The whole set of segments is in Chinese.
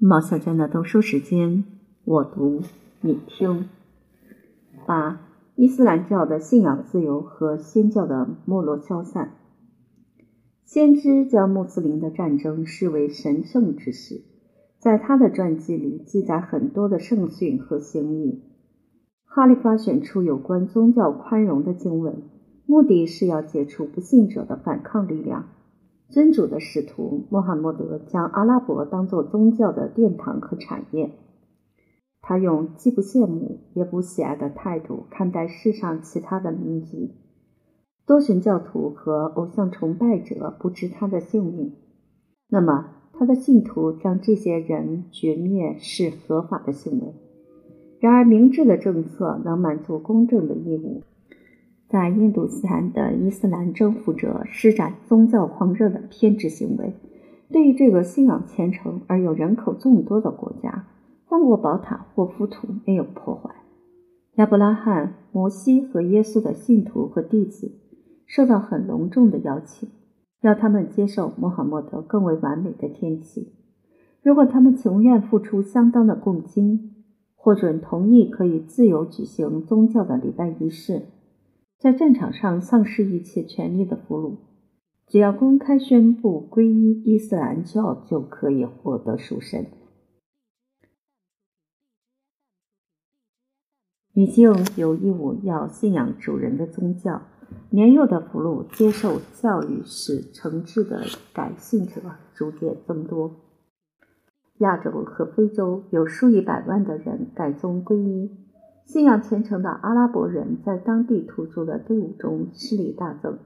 毛小娟的读书时间，我读你听。八、伊斯兰教的信仰自由和先教的没落消散。先知将穆斯林的战争视为神圣之事，在他的传记里记载很多的圣训和行义。哈利发选出有关宗教宽容的经文，目的是要解除不信者的反抗力量。真主的使徒穆罕默德将阿拉伯当作宗教的殿堂和产业。他用既不羡慕也不喜爱的态度看待世上其他的民族。多神教徒和偶像崇拜者不知他的性命，那么他的信徒将这些人绝灭是合法的行为。然而，明智的政策能满足公正的义务。在印度斯坦的伊斯兰征服者施展宗教狂热的偏执行为，对于这个信仰虔诚而有人口众多的国家，万国宝塔或浮屠没有破坏。亚伯拉罕、摩西和耶稣的信徒和弟子受到很隆重的邀请，要他们接受穆罕默德更为完美的天启。如果他们情愿付出相当的贡金，获准同意可以自由举行宗教的礼拜仪式。在战场上丧失一切权利的俘虏，只要公开宣布皈依伊斯兰教，就可以获得赎身。女性有义务要信仰主人的宗教。年幼的俘虏接受教育，使诚挚的改信者逐渐增多。亚洲和非洲有数以百万的人改宗皈依。信仰虔诚的阿拉伯人在当地土著的队伍中势力大增。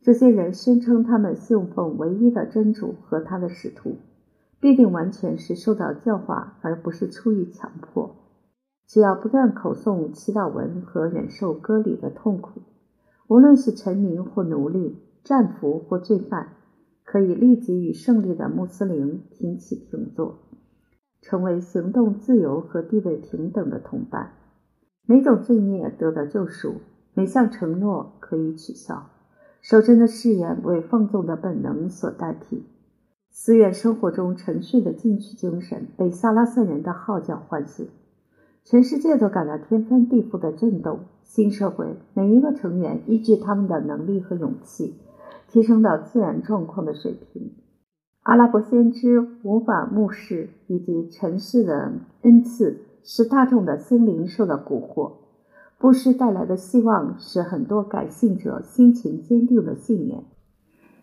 这些人宣称他们信奉唯一的真主和他的使徒，必定完全是受到教化，而不是出于强迫。只要不断口诵祈祷文和忍受割礼的痛苦，无论是臣民或奴隶、战俘或罪犯，可以立即与胜利的穆斯林平起平坐，成为行动自由和地位平等的同伴。每种罪孽得到救赎，每项承诺可以取消，守贞的誓言为放纵的本能所代替。寺院生活中沉睡的进取精神被萨拉森人的号角唤醒，全世界都感到天翻地覆的震动。新社会每一个成员依据他们的能力和勇气，提升到自然状况的水平。阿拉伯先知、无法牧师以及尘世的恩赐。使大众的心灵受到蛊惑，布施带来的希望使很多改信者心情坚定的信念，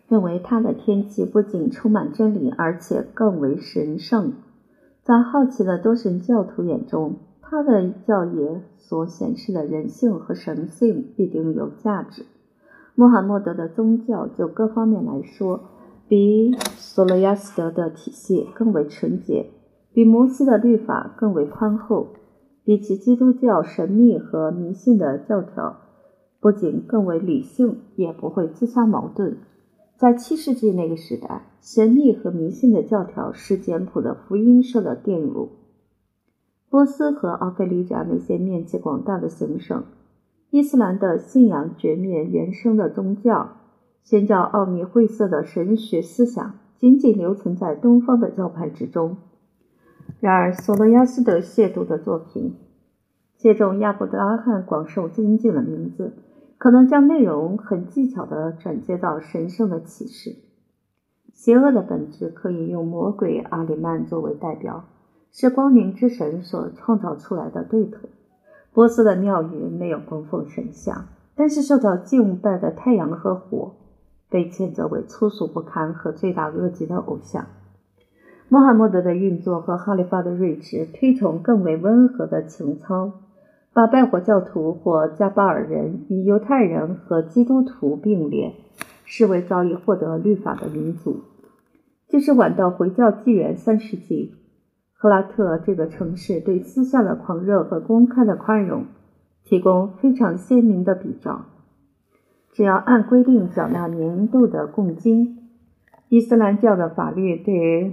认为他的天气不仅充满真理，而且更为神圣。在好奇的多神教徒眼中，他的教义所显示的人性和神性必定有价值。穆罕默德的宗教就各方面来说，比索罗亚斯德的体系更为纯洁。比摩西的律法更为宽厚，比起基督教神秘和迷信的教条，不仅更为理性，也不会自相矛盾。在七世纪那个时代，神秘和迷信的教条使简朴的福音受到玷辱。波斯和奥菲利加那些面积广大的行省，伊斯兰的信仰绝灭原生的宗教，先教奥秘晦涩的神学思想，仅仅留存在东方的教派之中。然而，索罗亚斯德亵渎的作品，借重亚伯拉罕广受尊敬的名字，可能将内容很技巧地转接到神圣的启示。邪恶的本质可以用魔鬼阿里曼作为代表，是光明之神所创造出来的对头。波斯的庙宇没有供奉神像，但是受到敬拜的太阳和火，被谴责为粗俗不堪和罪大恶极的偶像。穆罕默德的运作和哈里发的睿智推崇更为温和的情操，把拜火教徒或加巴尔人与犹太人和基督徒并列，视为早已获得律法的民族。这是晚到回教纪元三世纪，赫拉特这个城市对私下的狂热和公开的宽容提供非常鲜明的比照。只要按规定缴纳年度的贡金，伊斯兰教的法律对于。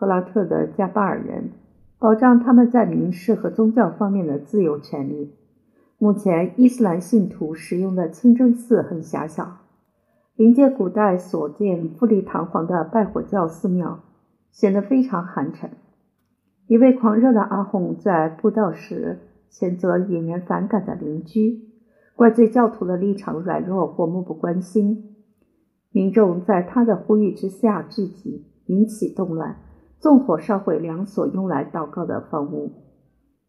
赫拉特的加巴尔人保障他们在民事和宗教方面的自由权利。目前，伊斯兰信徒使用的清真寺很狭小，临界古代所建富丽堂皇的拜火教寺庙，显得非常寒碜。一位狂热的阿訇在布道时谴责引人反感的邻居，怪罪教徒的立场软弱或漠不关心。民众在他的呼吁之下聚集，引起动乱，纵火烧毁两所用来祷告的房屋，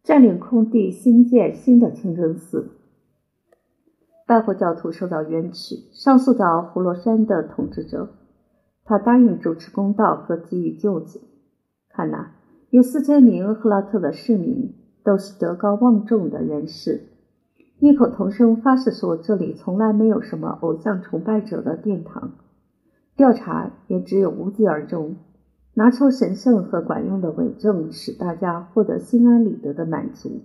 占领空地，兴建新的清真寺。拜火教徒受到冤屈，上诉到胡罗山的统治者，他答应主持公道和给予救济。看呐，有四千名赫拉特的市民都是德高望重的人士。异口同声发誓说：“这里从来没有什么偶像崇拜者的殿堂。”调查也只有无疾而终。拿出神圣和管用的伪证，使大家获得心安理得的满足。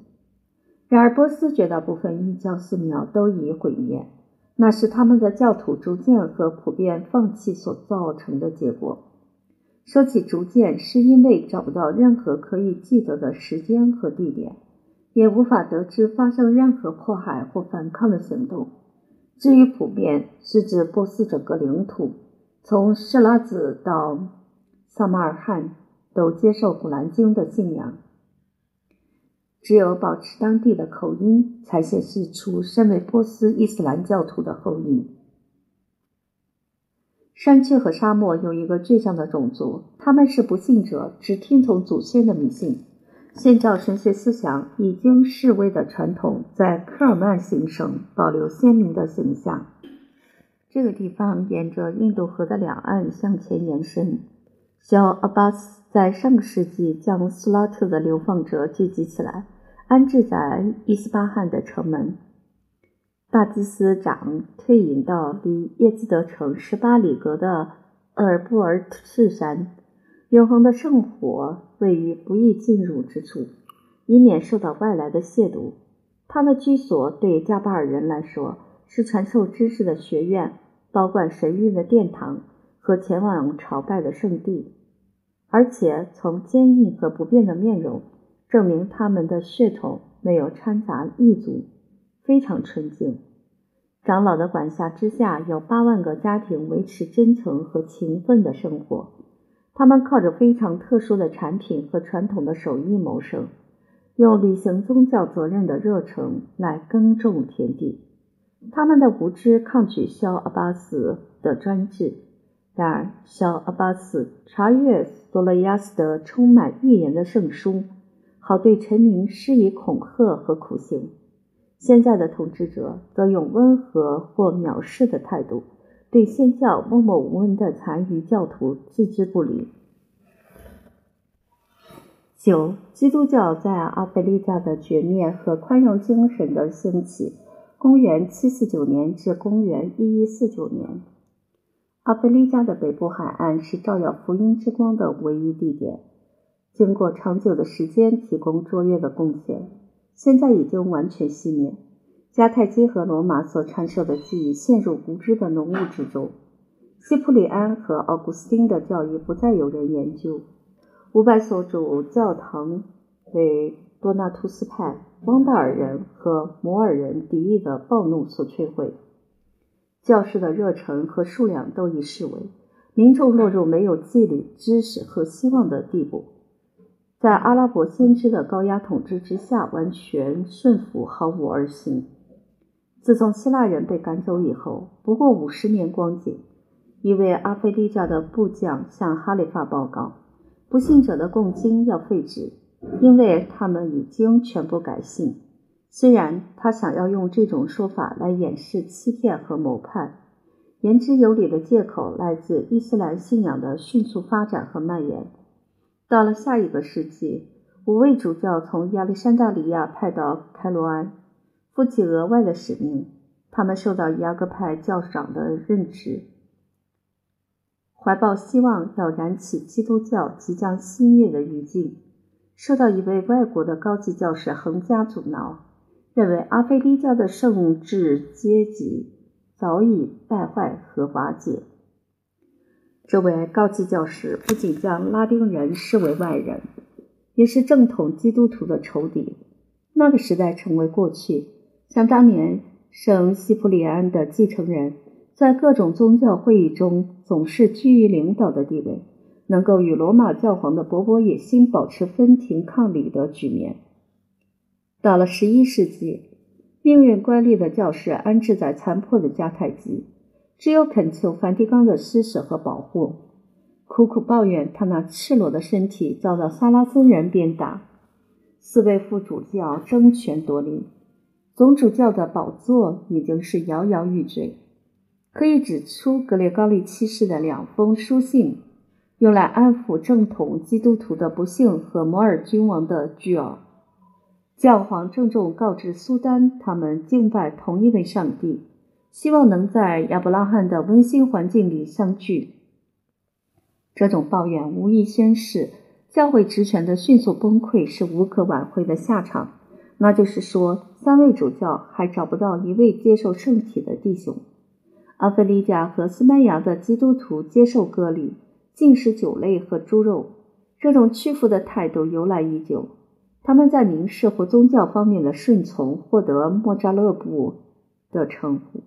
然而，波斯绝大部分异教寺庙都已毁灭，那是他们的教徒逐渐和普遍放弃所造成的结果。说起逐渐，是因为找不到任何可以记得的时间和地点。也无法得知发生任何迫害或反抗的行动。至于普遍，是指波斯整个领土，从设拉子到萨马尔罕都接受古兰经的信仰。只有保持当地的口音，才显示出身为波斯伊斯兰教徒的后裔。山区和沙漠有一个倔强的种族，他们是不信者，只听从祖先的迷信。现教神学思想已经式微的传统，在科尔曼行省保留鲜明的形象。这个地方沿着印度河的两岸向前延伸。小阿巴斯在上个世纪将苏拉特的流放者聚集起来，安置在伊斯巴汗的城门。大祭司长退隐到离耶兹德城十八里格的厄尔布尔士山。永恒的圣火位于不易进入之处，以免受到外来的亵渎。他的居所对加巴尔人来说是传授知识的学院、保管神谕的殿堂和前往朝拜的圣地。而且从坚毅和不变的面容证明，他们的血统没有掺杂异族，非常纯净。长老的管辖之下，有八万个家庭维持真诚和勤奋的生活。他们靠着非常特殊的产品和传统的手艺谋生，用履行宗教责任的热诚来耕种田地。他们的无知抗拒肖阿巴斯的专制，然而小阿巴斯查阅索罗亚斯德充满预言的圣书，好对臣民施以恐吓和苦刑。现在的统治者则用温和或藐视的态度。对宣教默默无闻的残余教徒置之不理。九，基督教在阿非利加的绝灭和宽容精神的兴起。公元七四九年至公元一一四九年，阿非利加的北部海岸是照耀福音之光的唯一地点。经过长久的时间提供卓越的贡献，现在已经完全熄灭。迦太基和罗马所传授的记忆陷入无知的浓雾之中。西普里安和奥古斯丁的教义不再有人研究。五百所主教堂被多纳图斯派、汪达尔人和摩尔人敌意的暴怒所摧毁。教师的热忱和数量都已式微，民众落入没有纪律、知识和希望的地步，在阿拉伯先知的高压统治之下，完全顺服，毫无二心。自从希腊人被赶走以后，不过五十年光景，一位阿非利加的部将向哈里发报告，不信者的贡金要废止，因为他们已经全部改信。虽然他想要用这种说法来掩饰欺骗和谋叛，言之有理的借口来自伊斯兰信仰的迅速发展和蔓延。到了下一个世纪，五位主教从亚历山大里亚派到开罗安。负起额外的使命，他们受到雅各派教长的任职，怀抱希望要燃起基督教即将熄灭的余烬，受到一位外国的高级教士横加阻挠，认为阿非利教的圣治阶级早已败坏和瓦解。这位高级教士不仅将拉丁人视为外人，也是正统基督徒的仇敌。那个时代成为过去。像当年圣西普里安的继承人，在各种宗教会议中总是居于领导的地位，能够与罗马教皇的勃勃野心保持分庭抗礼的局面。到了十一世纪，命运乖戾的教士安置在残破的迦太基，只有恳求梵蒂冈的施舍和保护，苦苦抱怨他那赤裸的身体遭到萨拉森人鞭打。四位副主教争权夺利，总主教的宝座已经是摇摇欲坠。可以指出，格列高利七世的两封书信，用来安抚正统基督徒的不幸和摩尔君王的巨傲。教皇郑重告知苏丹，他们敬拜同一位上帝，希望能在亚伯拉罕的温馨环境里相聚。这种抱怨无意宣示，教会职权的迅速崩溃是无可挽回的下场。那就是说，三位主教还找不到一位接受圣体的弟兄。阿非利加和西班牙的基督徒接受割礼、禁食酒类和猪肉，这种屈服的态度由来已久。他们在民事或宗教方面的顺从获得莫扎勒布的称呼。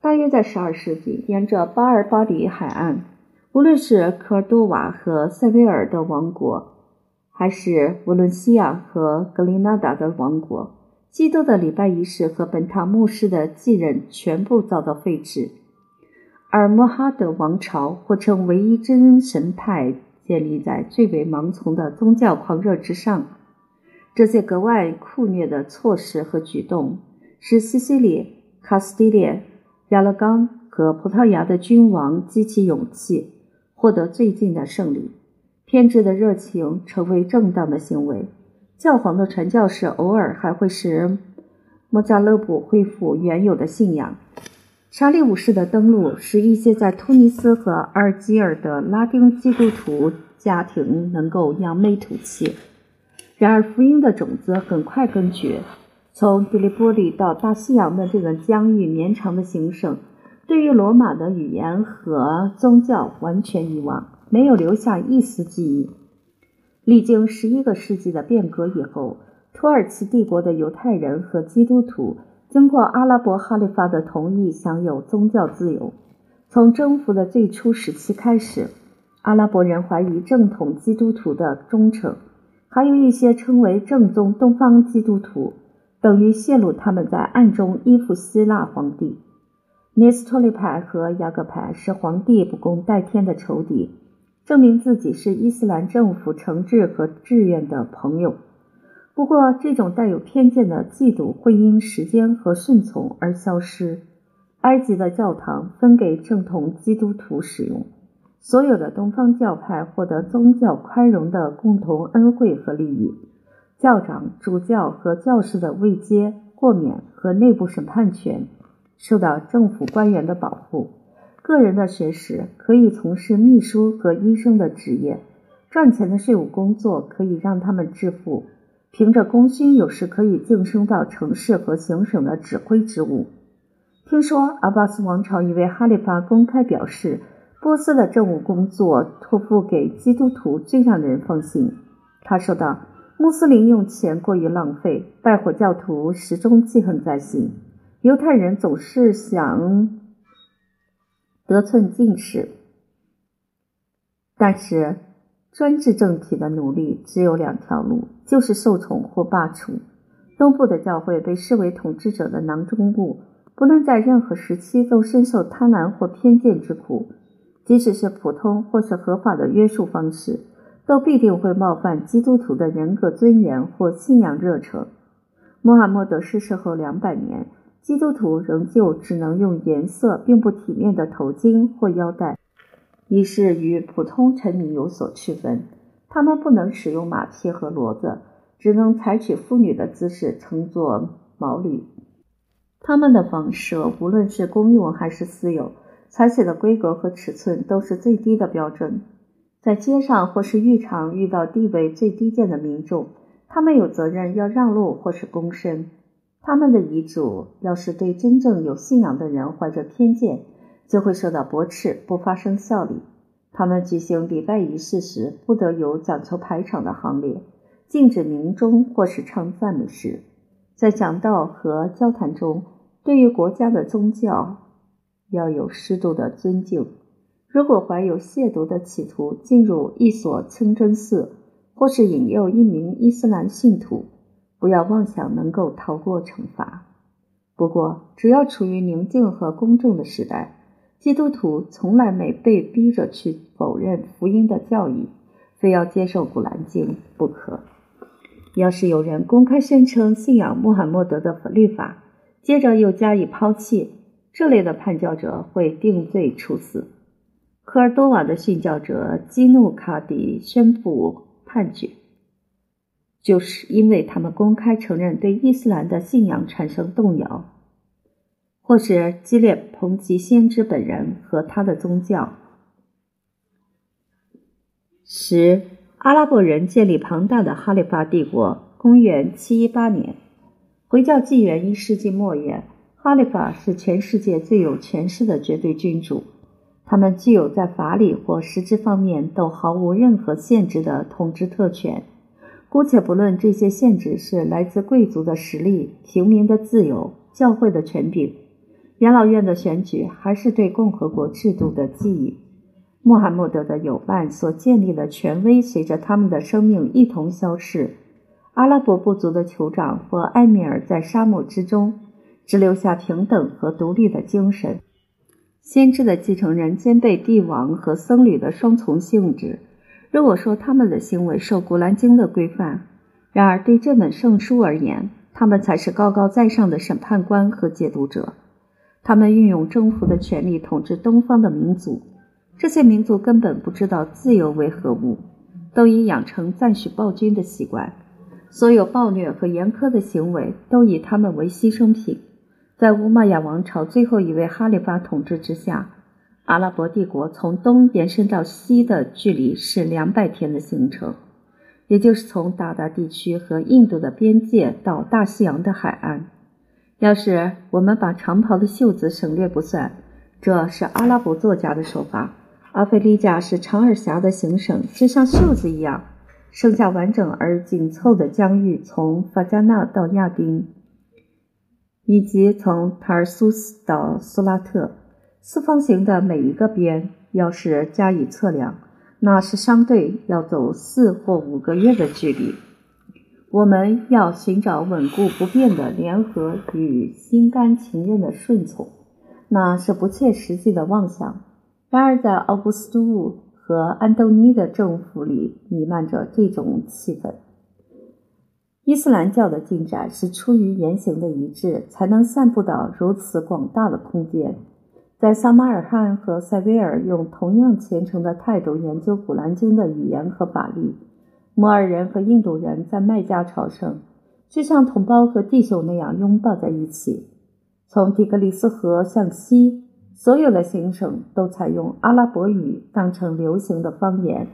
大约在12世纪，沿着巴尔巴里海岸，无论是科尔多瓦和塞维尔的王国，还是弗伦西亚和格林纳达的王国，基督的礼拜仪式和本堂牧师的继任全部遭到废止。而穆哈德王朝或称唯一真神派建立在最为盲从的宗教狂热之上。这些格外酷虐的措施和举动，使西西里、卡斯蒂列、亚勒冈和葡萄牙的君王激起勇气，获得最近的胜利。偏执的热情成为正当的行为。教皇的传教士偶尔还会使莫扎勒布恢复原有的信仰。查理五世的登陆使一些在突尼斯和阿尔及尔的拉丁基督徒家庭能够扬眉吐气。然而，福音的种子很快根绝。从迪利波利到大西洋的这个疆域绵长的行省，对于罗马的语言和宗教完全遗忘，没有留下一丝记忆。历经十一个世纪的变革以后，土耳其帝国的犹太人和基督徒。经过阿拉伯哈里发的同意，享有宗教自由。从征服的最初时期开始，阿拉伯人怀疑正统基督徒的忠诚，还有一些称为正宗东方基督徒，等于泄露他们在暗中依附希腊皇帝。涅斯托利派和雅各派是皇帝不共戴天的仇敌，证明自己是伊斯兰政府诚挚和志愿的朋友。不过，这种带有偏见的嫉妒会因时间和顺从而消失。埃及的教堂分给正统基督徒使用，所有的东方教派获得宗教宽容的共同恩惠和利益。教长、主教和教士的位阶、豁免和内部审判权受到政府官员的保护。个人的学识可以从事秘书和医生的职业，赚钱的税务工作可以让他们致富。凭着功勋，有时可以晋升到城市和行省的指挥职务。听说阿巴斯王朝一位哈里发公开表示，波斯的政务工作托付给基督徒最让人放心。他说道：“穆斯林用钱过于浪费，拜火教徒始终记恨在心，犹太人总是想得寸进尺，但是。”专制政体的努力只有两条路，就是受宠或罢黜。东部的教会被视为统治者的囊中物，不论在任何时期都深受贪婪或偏见之苦。即使是普通或是合法的约束方式，都必定会冒犯基督徒的人格尊严或信仰热诚。穆罕默德逝世后两百年，基督徒仍旧只能用颜色并不体面的头巾或腰带。一是与普通臣民有所区分，他们不能使用马匹和骡子，只能采取妇女的姿势乘坐毛驴。他们的房舍，无论是公用还是私有，采取的规格和尺寸都是最低的标准。在街上或是浴场遇到地位最低贱的民众，他们有责任要让路或是躬身。他们的遗嘱要是对真正有信仰的人怀着偏见。就会受到驳斥，不发生效力。他们举行礼拜仪式时，不得有讲求排场的行列，禁止鸣钟或是唱赞美诗。在讲道和交谈中，对于国家的宗教要有适度的尊敬。如果怀有亵渎的企图进入一所清真寺，或是引诱一名伊斯兰信徒，不要妄想能够逃过惩罚。不过，只要处于宁静和公正的时代，基督徒从来没被逼着去否认福音的教义，非要接受《古兰经》不可。要是有人公开宣称信仰穆罕默德的律法，接着又加以抛弃，这类的叛教者会定罪处死。科尔多瓦的殉教者基努卡迪宣布判决，就是因为他们公开承认对伊斯兰的信仰产生动摇，或是激烈抨击先知本人和他的宗教。十，阿拉伯人建立庞大的哈里发帝国。公元七一八年，回教纪元一世纪末叶，哈里发是全世界最有权势的绝对君主。他们具有在法理或实质方面都毫无任何限制的统治特权。姑且不论这些限制是来自贵族的实力、平民的自由、教会的权柄、元老院的选举，还是对共和国制度的记忆，穆罕默德的友伴所建立的权威，随着他们的生命一同消逝。阿拉伯部族的酋长或埃米尔在沙漠之中，只留下平等和独立的精神。先知的继承人兼备帝王和僧侣的双重性质。如果说他们的行为受《古兰经》的规范，然而对这本圣书而言，他们才是高高在上的审判官和解读者。他们运用征服的权力统治东方的民族。这些民族根本不知道自由为何物，都已养成赞许暴君的习惯。所有暴虐和严苛的行为都以他们为牺牲品。在乌玛雅王朝最后一位哈里发统治之下，阿拉伯帝国从东延伸到西的距离是两百天的行程，也就是从达达地区和印度的边界到大西洋的海岸。要是我们把长袍的袖子省略不算，这是阿拉伯作家的说法。阿非利加是长而狭的行省，就像袖子一样，剩下完整而紧凑的疆域，从法加纳到亚丁。以及从塔尔苏斯到苏拉特，四方形的每一个边，要是加以测量，那是相对要走四或五个月的距离。我们要寻找稳固不变的联合与心甘情愿的顺从，那是不切实际的妄想。然而，在奥古斯都和安东尼的政府里，弥漫着这种气氛。伊斯兰教的进展是出于言行的一致，才能散布到如此广大的空间。在萨马尔罕和塞维尔用同样虔诚的态度研究《古兰经》的语言和法律，摩尔人和印度人在麦加朝圣，就像同胞和弟兄那样拥抱在一起。从底格里斯河向西，所有的行省都采用阿拉伯语当成流行的方言。